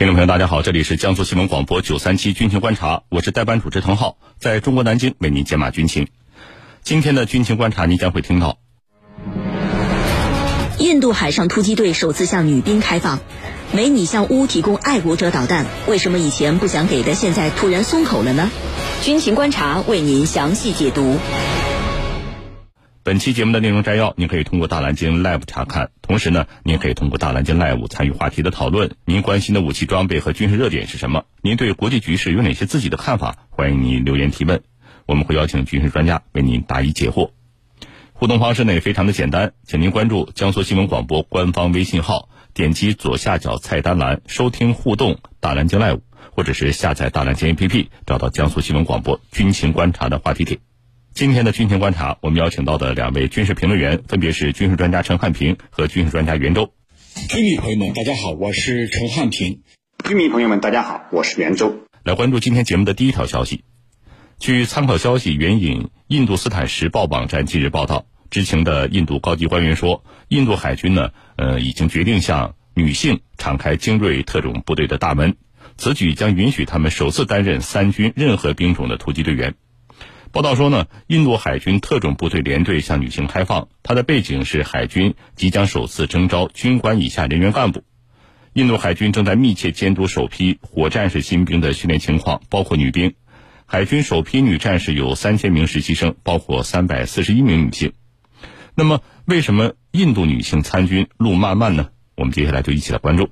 听众朋友，大家好，这里是江苏新闻广播九三七军情观察，我是代班主持滕浩，在中国南京为您解码军情。今天的军情观察，您将会听到：印度海上突击队首次向女兵开放，美女向乌提供爱国者导弹，为什么以前不想给的，现在突然松口了呢？军情观察为您详细解读。本期节目的内容摘要，您可以通过大蓝鲸 Live 查看。同时呢，您可以通过大蓝鲸 Live 参与话题的讨论。您关心的武器装备和军事热点是什么？您对国际局势有哪些自己的看法？欢迎您留言提问，我们会邀请军事专家为您答疑解惑。互动方式呢也非常的简单，请您关注江苏新闻广播官方微信号，点击左下角菜单栏收听互动大蓝鲸 Live，或者是下载大蓝鲸 APP，找到江苏新闻广播军情观察的话题帖。今天的军情观察，我们邀请到的两位军事评论员分别是军事专家陈汉平和军事专家袁周。军迷朋友们，大家好，我是陈汉平。军迷朋友们，大家好，我是袁周。来关注今天节目的第一条消息。据参考消息援引《印度斯坦时报》网站近日报道，知情的印度高级官员说，印度海军呢，呃，已经决定向女性敞开精锐特种部队的大门，此举将允许他们首次担任三军任何兵种的突击队员。报道说呢，印度海军特种部队连队向女性开放，它的背景是海军即将首次征召军官以下人员干部。印度海军正在密切监督首批火战士新兵的训练情况，包括女兵。海军首批女战士有三千名实习生，包括三百四十一名女性。那么，为什么印度女性参军路漫漫呢？我们接下来就一起来关注。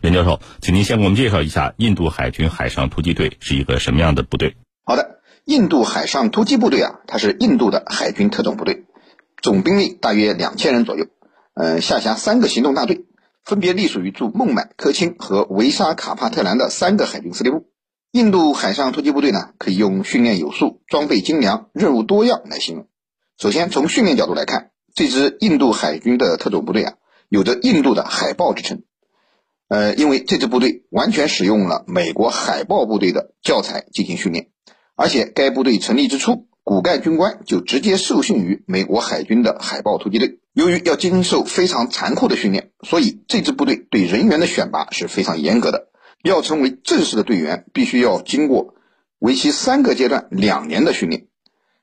袁教授，请您先给我们介绍一下印度海军海上突击队是一个什么样的部队？好的。印度海上突击部队啊，它是印度的海军特种部队，总兵力大约两千人左右，呃，下辖三个行动大队，分别隶属于驻孟买、科钦和维沙卡帕特兰的三个海军司令部。印度海上突击部队呢，可以用训练有素、装备精良、任务多样来形容。首先从训练角度来看，这支印度海军的特种部队啊，有着印度的海豹之称，呃，因为这支部队完全使用了美国海豹部队的教材进行训练。而且，该部队成立之初，骨干军官就直接受训于美国海军的海豹突击队。由于要经受非常残酷的训练，所以这支部队对人员的选拔是非常严格的。要成为正式的队员，必须要经过为期三个阶段、两年的训练。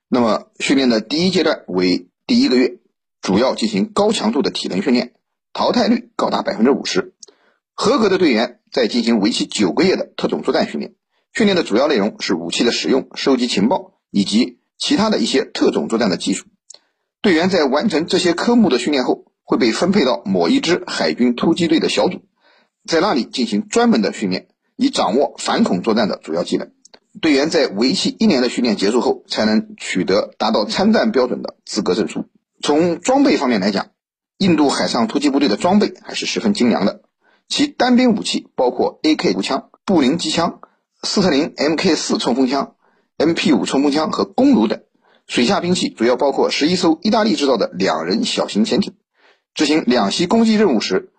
那么，训练的第一阶段为第一个月，主要进行高强度的体能训练，淘汰率高达百分之五十。合格的队员再进行为期九个月的特种作战训练。训练的主要内容是武器的使用、收集情报以及其他的一些特种作战的技术。队员在完成这些科目的训练后，会被分配到某一支海军突击队的小组，在那里进行专门的训练，以掌握反恐作战的主要技能。队员在为期一年的训练结束后，才能取得达到参战标准的资格证书。从装备方面来讲，印度海上突击部队的装备还是十分精良的，其单兵武器包括 AK 步枪、布林机枪。斯特林 Mk 四冲锋枪、MP 五冲锋枪和弓弩等水下兵器主要包括十一艘意大利制造的两人小型潜艇。执行两栖攻击任务时，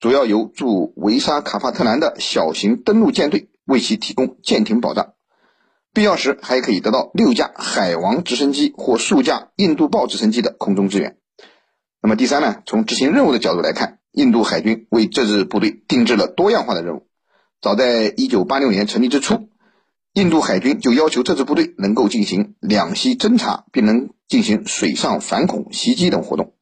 主要由驻维沙卡帕特兰的小型登陆舰队为其提供舰艇保障。必要时还可以得到六架海王直升机或数架印度豹直升机的空中支援。那么第三呢？从执行任务的角度来看，印度海军为这支部队定制了多样化的任务。早在一九八六年成立之初，印度海军就要求这支部队能够进行两栖侦察，并能进行水上反恐袭击等活动。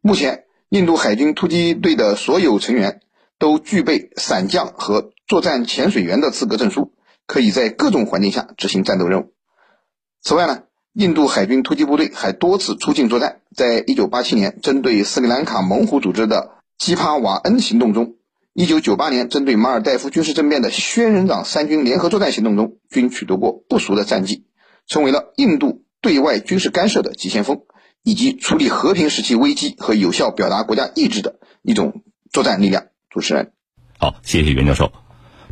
目前，印度海军突击队的所有成员都具备伞降和作战潜水员的资格证书，可以在各种环境下执行战斗任务。此外呢，印度海军突击部队还多次出境作战。在一九八七年针对斯里兰卡猛虎组织的基帕瓦恩行动中。一九九八年，针对马尔代夫军事政变的仙人掌三军联合作战行动中，均取得过不俗的战绩，成为了印度对外军事干涉的急先锋，以及处理和平时期危机和有效表达国家意志的一种作战力量。主持人，好，谢谢袁教授。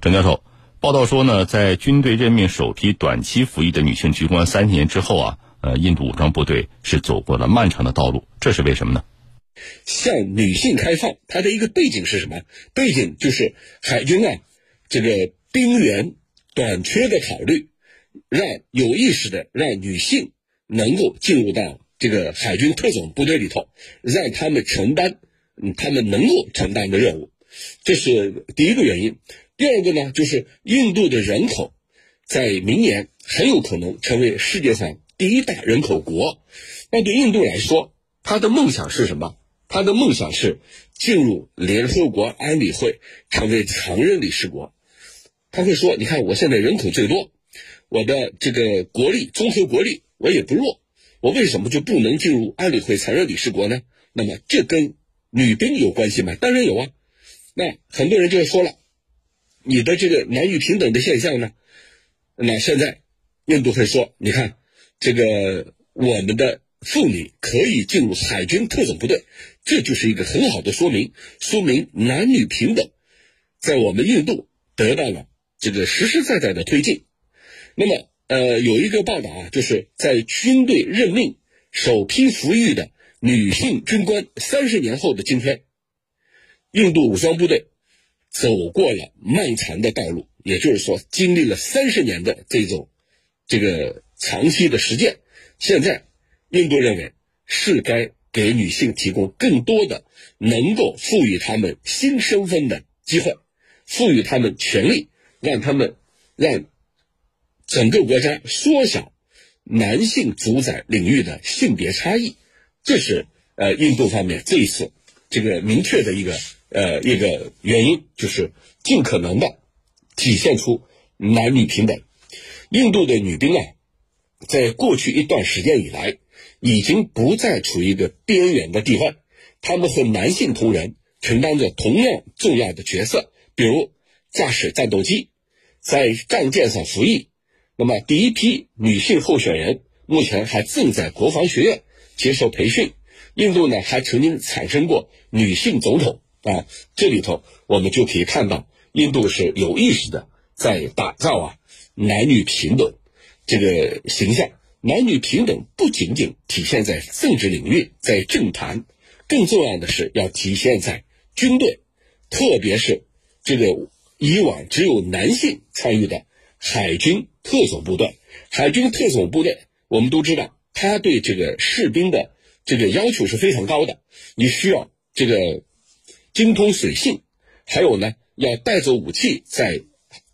郑教授，报道说呢，在军队任命首批短期服役的女性军官三年之后啊，呃，印度武装部队是走过了漫长的道路，这是为什么呢？向女性开放，它的一个背景是什么？背景就是海军啊，这个兵员短缺的考虑，让有意识的让女性能够进入到这个海军特种部队里头，让他们承担嗯他们能够承担的任务。这是第一个原因。第二个呢，就是印度的人口在明年很有可能成为世界上第一大人口国。那对印度来说，他的梦想是什么？他的梦想是进入联合国安理会，成为常任理事国。他会说：“你看，我现在人口最多，我的这个国力，综合国力我也不弱，我为什么就不能进入安理会常任理事国呢？”那么这跟女兵有关系吗？当然有啊。那很多人就说了，你的这个男女平等的现象呢？那现在印度会说：“你看，这个我们的。”妇女可以进入海军特种部队，这就是一个很好的说明，说明男女平等，在我们印度得到了这个实实在在的推进。那么，呃，有一个报道啊，就是在军队任命首批服役的女性军官三十年后的今天，印度武装部队走过了漫长的道路，也就是说，经历了三十年的这种这个长期的实践，现在。印度认为是该给女性提供更多的能够赋予她们新身份的机会，赋予她们权利，让他们让整个国家缩小男性主宰领域的性别差异。这是呃印度方面这一次这个明确的一个呃一个原因，就是尽可能的体现出男女平等。印度的女兵啊，在过去一段时间以来。已经不再处于一个边缘的地位，他们和男性同仁承担着同样重要的角色，比如驾驶战斗机，在战舰上服役。那么，第一批女性候选人目前还正在国防学院接受培训。印度呢，还曾经产生过女性总统啊，这里头我们就可以看到，印度是有意识的在打造啊男女平等这个形象。男女平等不仅仅体现在政治领域，在政坛，更重要的是要体现在军队，特别是这个以往只有男性参与的海军特种部队。海军特种部队，我们都知道，他对这个士兵的这个要求是非常高的。你需要这个精通水性，还有呢，要带着武器在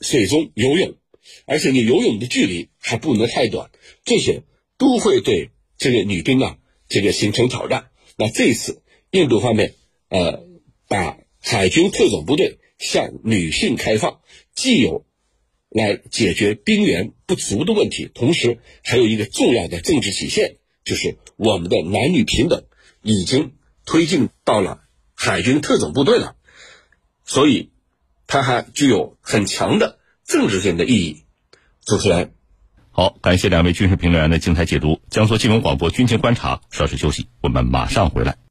水中游泳。而且你游泳的距离还不能太短，这些都会对这个女兵啊这个形成挑战。那这次印度方面呃把海军特种部队向女性开放，既有来解决兵源不足的问题，同时还有一个重要的政治体现，就是我们的男女平等已经推进到了海军特种部队了，所以它还具有很强的。政治性的意义。主持人，好，感谢两位军事评论员的精彩解读。江苏新闻广播军情观察，稍事休息，我们马上回来。